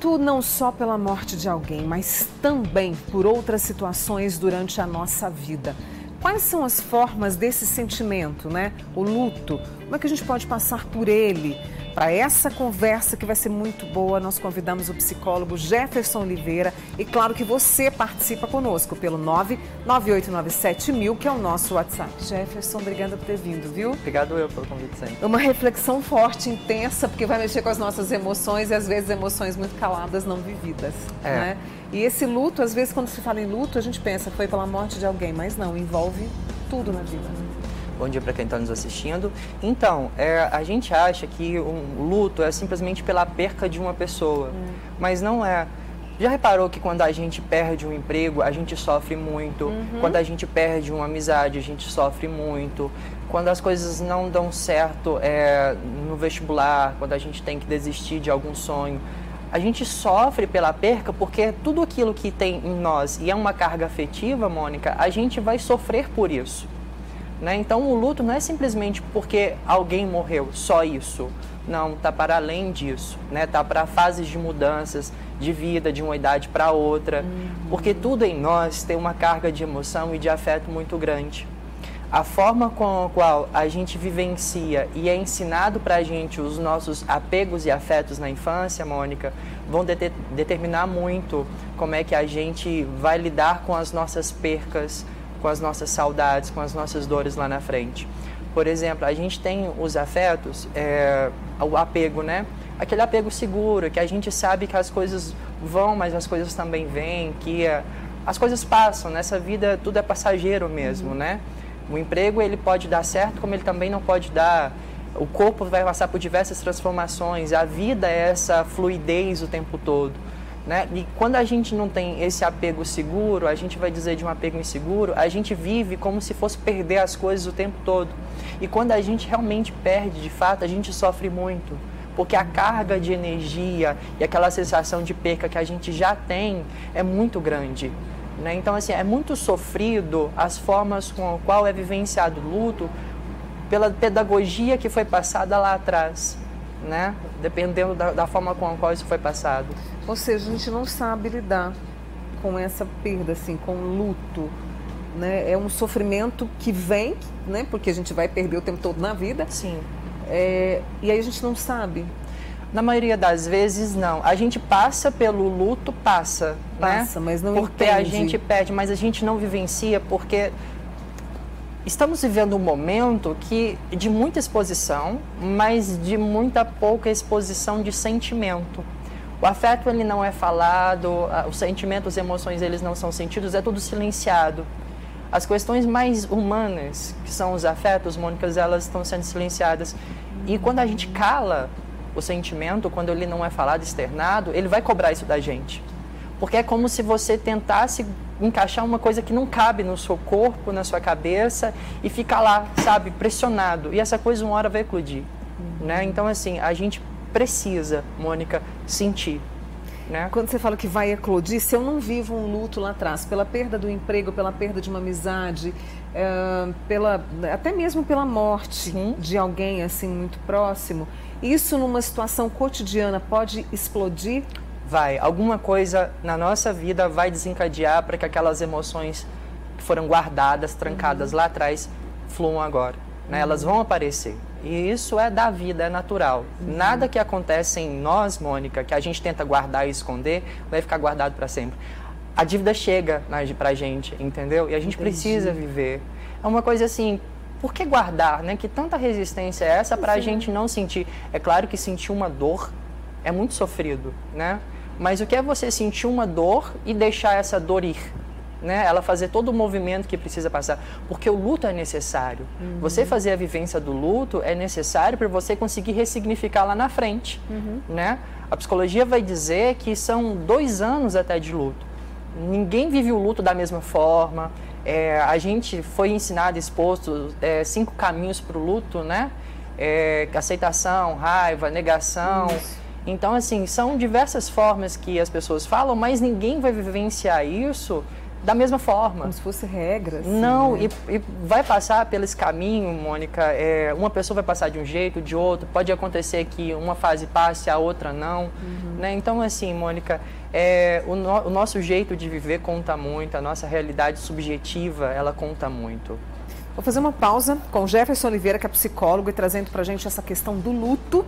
luto não só pela morte de alguém, mas também por outras situações durante a nossa vida. Quais são as formas desse sentimento, né? O luto. Como é que a gente pode passar por ele? Para essa conversa que vai ser muito boa, nós convidamos o psicólogo Jefferson Oliveira e claro que você participa conosco pelo 99897 que é o nosso WhatsApp. Jefferson, obrigada por ter vindo, viu? Obrigado eu pelo convite sempre. Uma reflexão forte, intensa, porque vai mexer com as nossas emoções e às vezes emoções muito caladas, não vividas, é. né? E esse luto, às vezes quando se fala em luto, a gente pensa foi pela morte de alguém, mas não, envolve tudo na vida. Bom dia para quem está nos assistindo. Então, é, a gente acha que um luto é simplesmente pela perca de uma pessoa, hum. mas não é. Já reparou que quando a gente perde um emprego, a gente sofre muito? Uhum. Quando a gente perde uma amizade, a gente sofre muito. Quando as coisas não dão certo é, no vestibular, quando a gente tem que desistir de algum sonho, a gente sofre pela perca porque tudo aquilo que tem em nós e é uma carga afetiva, Mônica, a gente vai sofrer por isso. Né? Então o luto não é simplesmente porque alguém morreu, só isso. Não, tá para além disso, né? Tá para fases de mudanças de vida de uma idade para outra, uhum. porque tudo em nós tem uma carga de emoção e de afeto muito grande. A forma com a qual a gente vivencia e é ensinado para a gente os nossos apegos e afetos na infância, Mônica, vão de determinar muito como é que a gente vai lidar com as nossas percas, com as nossas saudades, com as nossas dores lá na frente. Por exemplo, a gente tem os afetos, é, o apego, né? Aquele apego seguro, que a gente sabe que as coisas vão, mas as coisas também vêm, que é, as coisas passam, nessa vida tudo é passageiro mesmo, uhum. né? O emprego ele pode dar certo, como ele também não pode dar. O corpo vai passar por diversas transformações, a vida é essa fluidez o tempo todo. Né? E quando a gente não tem esse apego seguro, a gente vai dizer de um apego inseguro, a gente vive como se fosse perder as coisas o tempo todo. E quando a gente realmente perde, de fato, a gente sofre muito. Porque a carga de energia e aquela sensação de perca que a gente já tem é muito grande. Né? Então, assim, é muito sofrido as formas com a qual é vivenciado o luto pela pedagogia que foi passada lá atrás né? Dependendo da, da forma com a qual isso foi passado. Ou seja, a gente não sabe lidar com essa perda, assim, com o luto. Né? É um sofrimento que vem, né? Porque a gente vai perder o tempo todo na vida. Sim. É, e aí a gente não sabe. Na maioria das vezes, não. A gente passa pelo luto, passa. Né? Passa, né? mas não Porque entende. a gente perde, mas a gente não vivencia porque estamos vivendo um momento que de muita exposição, mas de muita pouca exposição de sentimento. O afeto ele não é falado, os sentimentos, as emoções eles não são sentidos, é tudo silenciado. As questões mais humanas, que são os afetos, Mônicas, elas estão sendo silenciadas. E quando a gente cala o sentimento, quando ele não é falado, externado, ele vai cobrar isso da gente. Porque é como se você tentasse encaixar uma coisa que não cabe no seu corpo, na sua cabeça e ficar lá, sabe, pressionado. E essa coisa uma hora vai eclodir, né? Então assim, a gente precisa, Mônica, sentir. Né? Quando você fala que vai eclodir, se eu não vivo um luto lá atrás, pela perda do emprego, pela perda de uma amizade, é, pela, até mesmo pela morte Sim. de alguém assim muito próximo, isso numa situação cotidiana pode explodir? Vai, alguma coisa na nossa vida vai desencadear para que aquelas emoções que foram guardadas, trancadas uhum. lá atrás, fluam agora. Né? Uhum. Elas vão aparecer. E isso é da vida, é natural. Uhum. Nada que acontece em nós, Mônica, que a gente tenta guardar e esconder, vai ficar guardado para sempre. A dívida chega para a gente, entendeu? E a gente Entendi. precisa viver. É uma coisa assim, por que guardar, né? Que tanta resistência é essa para a gente não sentir? É claro que sentir uma dor é muito sofrido, né? Mas o que é você sentir uma dor e deixar essa dor ir? Né? Ela fazer todo o movimento que precisa passar. Porque o luto é necessário. Uhum. Você fazer a vivência do luto é necessário para você conseguir ressignificar lá na frente. Uhum. Né? A psicologia vai dizer que são dois anos até de luto. Ninguém vive o luto da mesma forma. É, a gente foi ensinado, exposto é, cinco caminhos para o luto, né? É, aceitação, raiva, negação. Isso então, assim, são diversas formas que as pessoas falam, mas ninguém vai vivenciar isso da mesma forma. Como se fosse regra. Assim, não, né? e, e, vai passar pelo esse caminho, Mônica. É, uma pessoa vai passar de um jeito, de outro. Pode acontecer que uma fase passe, a outra não. Uhum. Né? Então, assim, Mônica, é, o, no, o nosso jeito de viver conta muito, a nossa realidade subjetiva, ela conta muito. Vou fazer uma pausa com o Jefferson Oliveira, que é psicólogo, e trazendo para a gente essa questão do luto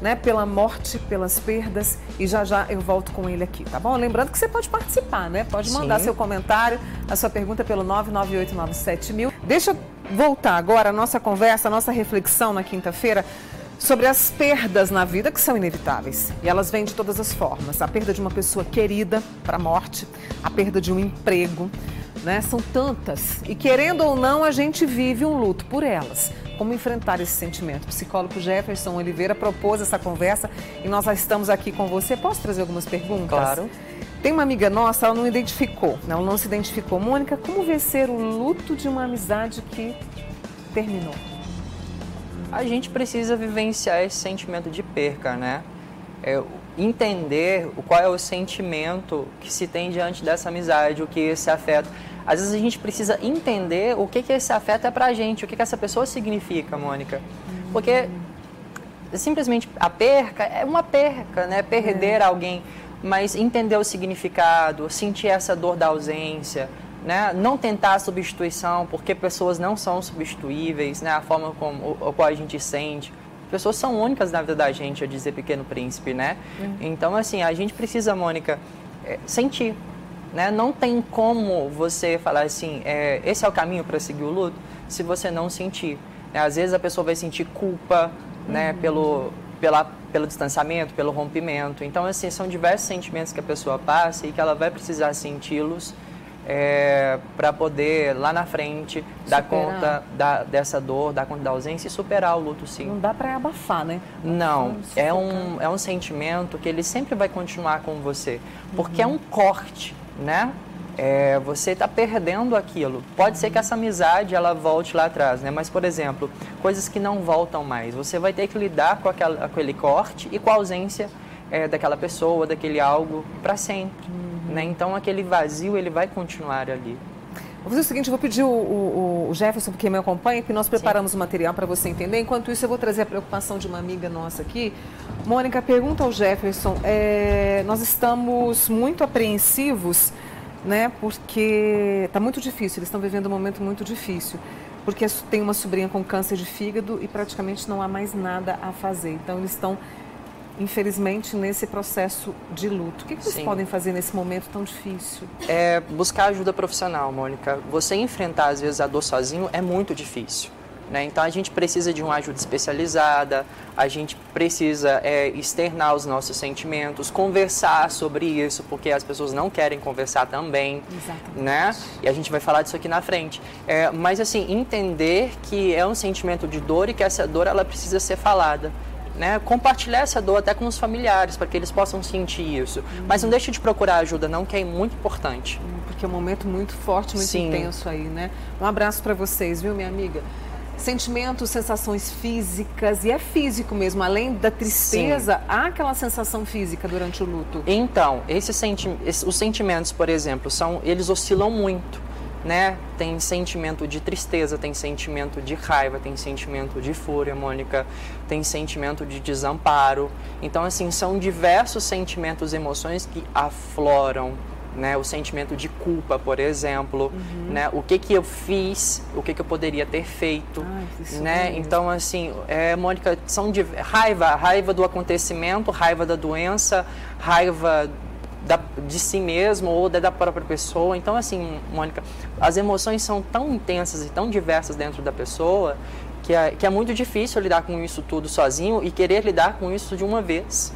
né, pela morte, pelas perdas e já já eu volto com ele aqui, tá bom? Lembrando que você pode participar, né? Pode mandar Sim. seu comentário, a sua pergunta pelo 99897 Deixa eu voltar agora a nossa conversa, a nossa reflexão na quinta-feira sobre as perdas na vida que são inevitáveis. E elas vêm de todas as formas. A perda de uma pessoa querida para a morte, a perda de um emprego, né? São tantas. E querendo ou não, a gente vive um luto por elas. Como enfrentar esse sentimento? O psicólogo Jefferson Oliveira propôs essa conversa e nós já estamos aqui com você. Posso trazer algumas perguntas? Claro. Tem uma amiga nossa, ela não identificou, ela não se identificou. Mônica, como vencer o luto de uma amizade que terminou? A gente precisa vivenciar esse sentimento de perca, né? É, entender qual é o sentimento que se tem diante dessa amizade, o que esse afeto. Às vezes a gente precisa entender o que, que esse afeto é pra gente, o que, que essa pessoa significa, Mônica. Porque simplesmente a perca é uma perca, né? Perder é. alguém, mas entender o significado, sentir essa dor da ausência, né? Não tentar a substituição, porque pessoas não são substituíveis, né? A forma como o, qual a gente sente. Pessoas são únicas na vida da gente, a dizer Pequeno Príncipe, né? Uhum. Então, assim, a gente precisa, Mônica, é, sentir, né? Não tem como você falar assim, é, esse é o caminho para seguir o luto, se você não sentir. Né? Às vezes a pessoa vai sentir culpa né, uhum. pelo, pela, pelo distanciamento, pelo rompimento. Então, assim, são diversos sentimentos que a pessoa passa e que ela vai precisar senti-los é, para poder lá na frente superar. dar conta da, dessa dor, dar conta da ausência e superar o luto sim. Não dá para abafar, né? Não, é um, é um sentimento que ele sempre vai continuar com você, porque uhum. é um corte né? É, você está perdendo aquilo. Pode ser que essa amizade ela volte lá atrás, né? Mas, por exemplo, coisas que não voltam mais. Você vai ter que lidar com aquela, aquele corte e com a ausência é, daquela pessoa, daquele algo para sempre, uhum. né? Então, aquele vazio ele vai continuar ali. Vou fazer o seguinte, eu vou pedir o, o, o Jefferson, porque me acompanha, que nós preparamos Sim. o material para você entender. Enquanto isso, eu vou trazer a preocupação de uma amiga nossa aqui. Mônica, pergunta ao Jefferson, é, nós estamos muito apreensivos, né, porque está muito difícil, eles estão vivendo um momento muito difícil, porque tem uma sobrinha com câncer de fígado e praticamente não há mais nada a fazer. Então, eles estão infelizmente, nesse processo de luto. O que, que vocês Sim. podem fazer nesse momento tão difícil? É buscar ajuda profissional, Mônica. Você enfrentar, às vezes, a dor sozinho é muito difícil. Né? Então, a gente precisa de uma ajuda especializada, a gente precisa é, externar os nossos sentimentos, conversar sobre isso, porque as pessoas não querem conversar também. Exatamente. Né? E a gente vai falar disso aqui na frente. É, mas, assim, entender que é um sentimento de dor e que essa dor ela precisa ser falada né, compartilhar essa dor até com os familiares, para que eles possam sentir isso. Uhum. Mas não deixe de procurar ajuda, não, que é muito importante. Porque é um momento muito forte, muito Sim. intenso aí, né? Um abraço para vocês, viu, minha amiga? Sentimentos, sensações físicas, e é físico mesmo, além da tristeza, Sim. há aquela sensação física durante o luto. Então, esses senti os sentimentos, por exemplo, são eles oscilam muito né? Tem sentimento de tristeza, tem sentimento de raiva, tem sentimento de fúria, Mônica, tem sentimento de desamparo. Então, assim, são diversos sentimentos, emoções que afloram, né? O sentimento de culpa, por exemplo, uhum. né? O que que eu fiz, o que que eu poderia ter feito, Ai, né? É então, assim, é, Mônica, são de raiva, raiva do acontecimento, raiva da doença, raiva da, de si mesmo ou da, da própria pessoa. Então, assim, Mônica, as emoções são tão intensas e tão diversas dentro da pessoa que é, que é muito difícil lidar com isso tudo sozinho e querer lidar com isso de uma vez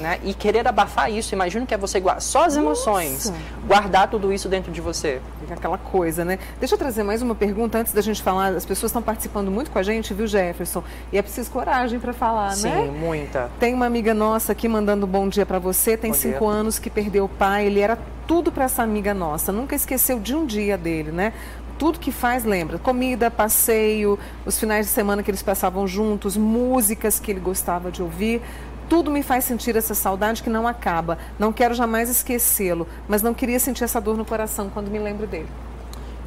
né? E querer abafar isso, imagino que é você guardar só as emoções, Nossa. guardar tudo isso dentro de você. Aquela coisa, né? Deixa eu trazer mais uma pergunta antes da gente falar. As pessoas estão participando muito com a gente, viu, Jefferson? E é preciso coragem para falar, Sim, né? Sim, muita. Tem uma amiga nossa aqui mandando um bom dia para você. Tem bom cinco dia. anos que perdeu o pai. Ele era tudo para essa amiga nossa. Nunca esqueceu de um dia dele, né? tudo que faz lembra. Comida, passeio, os finais de semana que eles passavam juntos, músicas que ele gostava de ouvir Tudo me faz sentir essa saudade que não acaba. Não quero jamais esquecê-lo, mas não queria sentir essa dor no coração quando me lembro dele.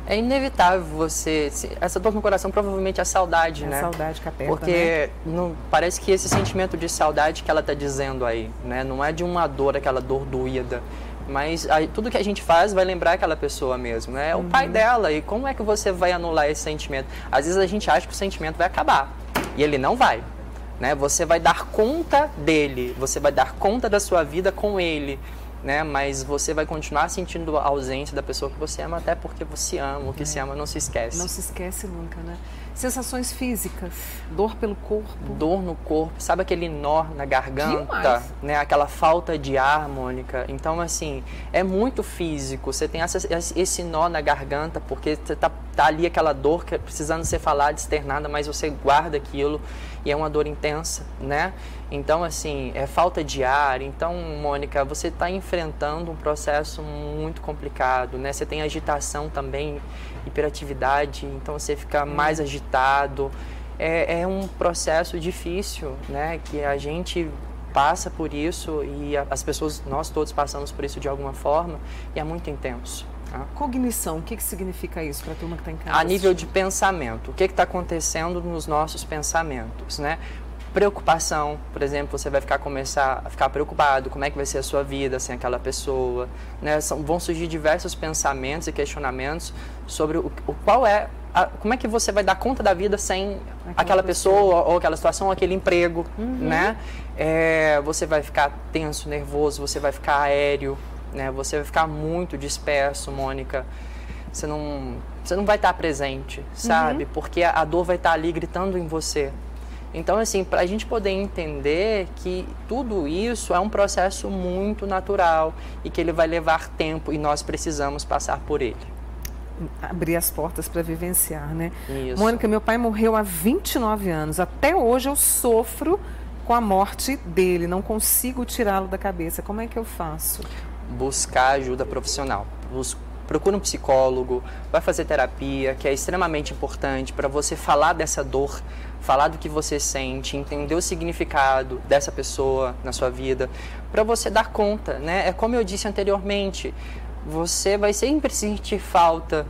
É inevitável você. Essa dor no coração provavelmente é a saudade, é né? A saudade que aperta, Porque né? não, parece que esse sentimento de saudade que ela está dizendo aí, né? Não é de uma dor, aquela dor doída. Mas aí, tudo que a gente faz vai lembrar aquela pessoa mesmo, né? É uhum. o pai dela. E como é que você vai anular esse sentimento? Às vezes a gente acha que o sentimento vai acabar. E ele não vai. Né? Você vai dar conta dele, você vai dar conta da sua vida com ele né? Mas você vai continuar sentindo a ausência da pessoa que você ama, até porque você ama. O que é. se ama não se esquece. Não se esquece nunca, né? Sensações físicas, dor pelo corpo. Dor no corpo, sabe aquele nó na garganta, Demais. né? Aquela falta de ar, Mônica. Então, assim, é muito físico. Você tem essa, esse nó na garganta porque tá, tá ali aquela dor que é precisando ser falada, externada, mas você guarda aquilo e é uma dor intensa, né? Então, assim, é falta de ar. Então, Mônica, você está enfrentando um processo muito complicado, né? Você tem agitação também, hiperatividade, então você fica hum. mais agitado. É, é um processo difícil, né? Que a gente passa por isso e as pessoas, nós todos passamos por isso de alguma forma e é muito intenso. Tá? Cognição, o que, que significa isso para a turma que está em casa? A nível de pensamento, o que está acontecendo nos nossos pensamentos, né? Preocupação, por exemplo, você vai ficar começar a ficar preocupado, como é que vai ser a sua vida sem aquela pessoa, né? São, vão surgir diversos pensamentos e questionamentos sobre o, o qual é a, como é que você vai dar conta da vida sem aquela, aquela pessoa, pessoa, ou aquela situação, ou aquele emprego, uhum. né? É, você vai ficar tenso, nervoso, você vai ficar aéreo, né? Você vai ficar muito disperso, Mônica. Você não, você não vai estar presente, sabe? Uhum. Porque a dor vai estar ali gritando em você. Então, assim, para a gente poder entender que tudo isso é um processo muito natural e que ele vai levar tempo e nós precisamos passar por ele. Abrir as portas para vivenciar, né? Isso. Mônica, meu pai morreu há 29 anos. Até hoje eu sofro com a morte dele, não consigo tirá-lo da cabeça. Como é que eu faço? buscar ajuda profissional. Procura um psicólogo, vai fazer terapia, que é extremamente importante para você falar dessa dor, falar do que você sente, entender o significado dessa pessoa na sua vida, para você dar conta, né? É como eu disse anteriormente, você vai sempre sentir falta,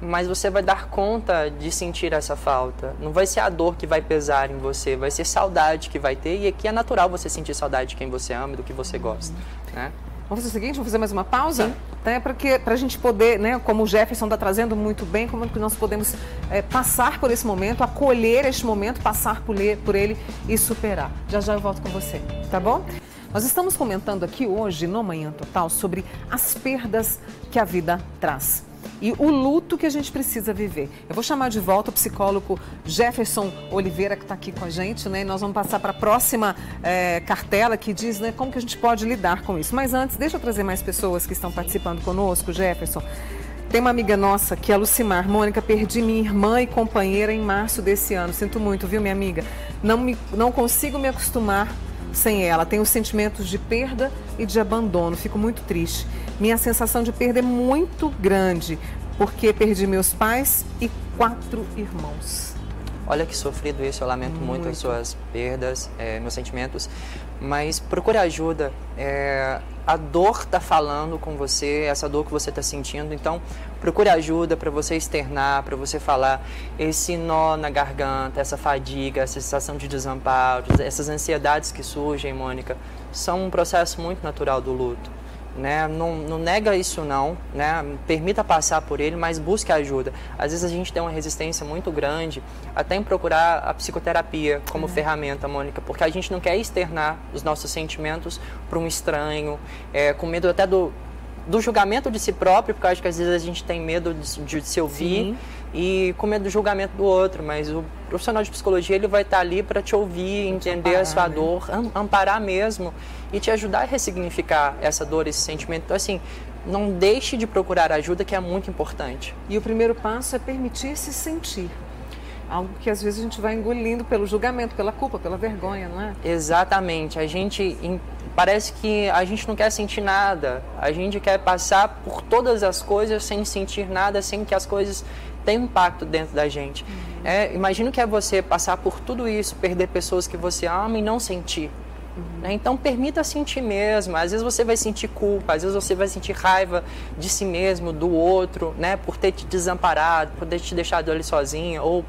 mas você vai dar conta de sentir essa falta. Não vai ser a dor que vai pesar em você, vai ser saudade que vai ter, e aqui é natural você sentir saudade de quem você ama e do que você gosta, né? Vamos fazer o seguinte, vamos fazer mais uma pausa? Né, para a gente poder, né, como o Jefferson está trazendo muito bem, como que nós podemos é, passar por esse momento, acolher este momento, passar por ele, por ele e superar. Já já eu volto com você, tá bom? Nós estamos comentando aqui hoje, no Manhã Total, sobre as perdas que a vida traz e o luto que a gente precisa viver. Eu vou chamar de volta o psicólogo Jefferson Oliveira, que está aqui com a gente, né? E nós vamos passar para a próxima é, cartela que diz né, como que a gente pode lidar com isso. Mas antes, deixa eu trazer mais pessoas que estão participando conosco, Jefferson. Tem uma amiga nossa, que é a Lucimar. Mônica, perdi minha irmã e companheira em março desse ano. Sinto muito, viu, minha amiga? Não, me, não consigo me acostumar sem ela. Tenho sentimentos de perda e de abandono. Fico muito triste. Minha sensação de perda é muito grande, porque perdi meus pais e quatro irmãos. Olha que sofrido isso, eu lamento muito, muito. as suas perdas, é, meus sentimentos, mas procure ajuda. É, a dor está falando com você, essa dor que você está sentindo, então procure ajuda para você externar, para você falar esse nó na garganta, essa fadiga, essa sensação de desamparo, essas ansiedades que surgem, Mônica, são um processo muito natural do luto né? Não, não nega isso não, né? Permita passar por ele, mas busque ajuda. Às vezes a gente tem uma resistência muito grande até em procurar a psicoterapia como é. ferramenta, Mônica, porque a gente não quer externar os nossos sentimentos para um estranho, é, com medo até do, do julgamento de si próprio, porque eu acho que às vezes a gente tem medo de, de se ouvir. Sim e com medo do julgamento do outro, mas o profissional de psicologia ele vai estar ali para te ouvir, entender amparar, a sua né? dor, amparar mesmo e te ajudar a ressignificar essa dor, esse sentimento. Então, assim, não deixe de procurar ajuda, que é muito importante. E o primeiro passo é permitir-se sentir. Algo que às vezes a gente vai engolindo pelo julgamento, pela culpa, pela vergonha, não é? Exatamente. A gente parece que a gente não quer sentir nada. A gente quer passar por todas as coisas sem sentir nada, sem que as coisas tem impacto dentro da gente. Uhum. É, imagino que é você passar por tudo isso, perder pessoas que você ama e não sentir. Uhum. Né? Então, permita sentir mesmo. Às vezes você vai sentir culpa, às vezes você vai sentir raiva de si mesmo, do outro, né? Por ter te desamparado, por ter te deixado ali sozinha, ou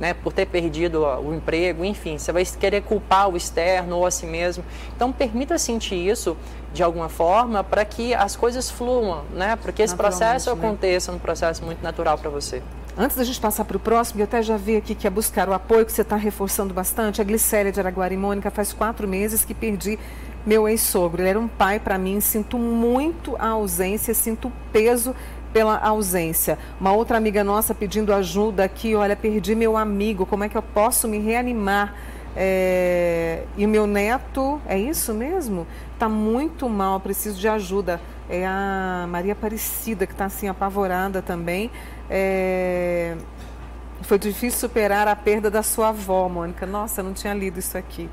né, por ter perdido o emprego, enfim, você vai querer culpar o externo ou a si mesmo. Então, permita sentir isso de alguma forma para que as coisas fluam, né, para que esse processo né? aconteça num processo muito natural para você. Antes da gente passar para o próximo, eu até já vi aqui que é buscar o apoio que você está reforçando bastante. A Glicélia de Araguari Mônica faz quatro meses que perdi meu ex-sogro. Ele era um pai para mim, sinto muito a ausência, sinto o peso pela ausência. Uma outra amiga nossa pedindo ajuda aqui, olha, perdi meu amigo, como é que eu posso me reanimar? É... E o meu neto, é isso mesmo? Está muito mal, preciso de ajuda. É a Maria Aparecida que está assim apavorada também. É... Foi difícil superar a perda da sua avó, Mônica. Nossa, não tinha lido isso aqui.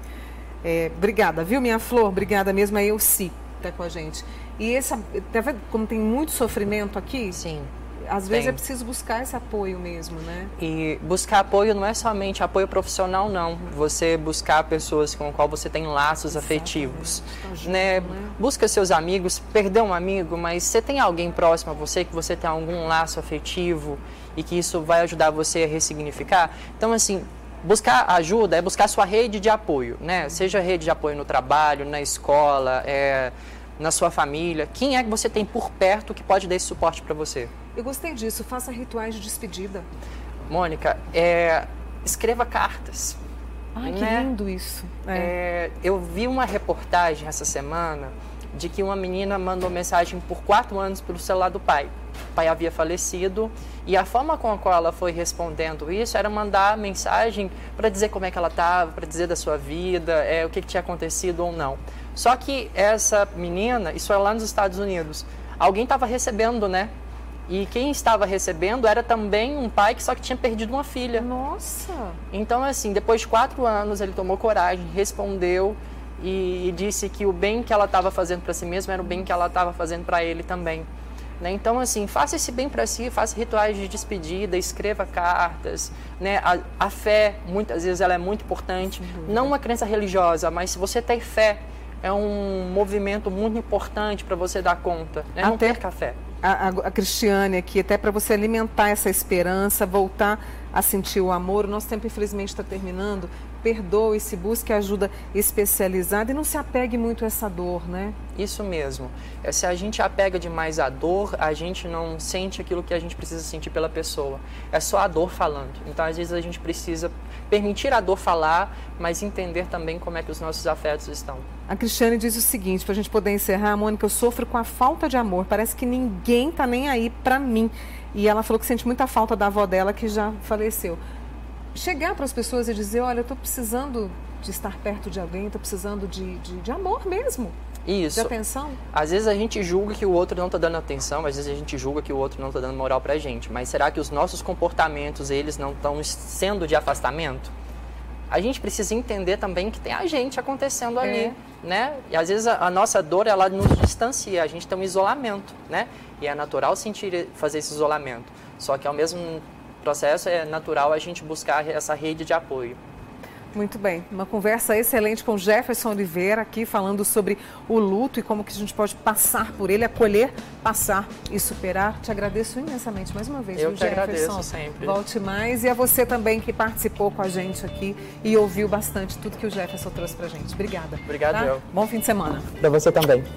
É... Obrigada, viu, minha flor? Obrigada mesmo. É eu sim, está com a gente. E esse, tá vendo como tem muito sofrimento aqui? Sim. Às vezes tem. é preciso buscar esse apoio mesmo, né? E buscar apoio não é somente apoio profissional, não. Você buscar pessoas com as qual você tem laços Exatamente. afetivos. Tá né? né? Busca seus amigos, perder um amigo, mas você tem alguém próximo a você que você tem algum laço afetivo e que isso vai ajudar você a ressignificar. Então, assim, buscar ajuda é buscar sua rede de apoio, né? Seja rede de apoio no trabalho, na escola, é na sua família? Quem é que você tem por perto que pode dar esse suporte para você? Eu gostei disso. Faça rituais de despedida. Mônica, é, escreva cartas. Ai, né? que lindo isso. É. É, eu vi uma reportagem essa semana de que uma menina mandou mensagem por quatro anos pelo celular do pai. O pai havia falecido e a forma com a qual ela foi respondendo isso era mandar mensagem para dizer como é que ela estava, para dizer da sua vida, é, o que, que tinha acontecido ou não. Só que essa menina, isso é lá nos Estados Unidos, alguém estava recebendo, né? E quem estava recebendo era também um pai que só que tinha perdido uma filha. Nossa! Então, assim, depois de quatro anos, ele tomou coragem, respondeu e, e disse que o bem que ela estava fazendo para si mesma era o bem que ela estava fazendo para ele também. Né? Então, assim, faça esse bem para si, faça rituais de despedida, escreva cartas. Né? A, a fé, muitas vezes, ela é muito importante. Não uma crença religiosa, mas se você tem fé, é um movimento muito importante para você dar conta. Né? Não ter café. A, a, a Cristiane aqui, até para você alimentar essa esperança, voltar a sentir o amor. O nosso tempo, infelizmente, está terminando. Perdoe-se, busque ajuda especializada e não se apegue muito a essa dor, né? Isso mesmo. É, se a gente apega demais à dor, a gente não sente aquilo que a gente precisa sentir pela pessoa. É só a dor falando. Então, às vezes, a gente precisa permitir a dor falar, mas entender também como é que os nossos afetos estão. A Cristiane diz o seguinte, para a gente poder encerrar, Mônica, eu sofro com a falta de amor. Parece que ninguém tá nem aí para mim. E ela falou que sente muita falta da avó dela que já faleceu. Chegar para as pessoas e dizer, olha, eu estou precisando de estar perto de alguém, estou precisando de, de, de amor mesmo. Isso. De atenção? Às vezes a gente julga que o outro não está dando atenção, às vezes a gente julga que o outro não está dando moral para a gente. Mas será que os nossos comportamentos, eles não estão sendo de afastamento? A gente precisa entender também que tem a gente acontecendo ali, é. né? E às vezes a, a, nossa dor, ela nos distancia, a gente tem um isolamento, né? E é natural sentir, fazer esse isolamento. Só que ao mesmo processo é natural a gente buscar essa rede de apoio. Muito bem, uma conversa excelente com Jefferson Oliveira aqui falando sobre o luto e como que a gente pode passar por ele, acolher, passar e superar. Te agradeço imensamente mais uma vez, Eu viu, Jefferson. agradeço sempre. Volte mais e a você também que participou com a gente aqui e ouviu bastante tudo que o Jefferson trouxe pra gente. Obrigada. Obrigado, tá? Bom fim de semana. Para você também.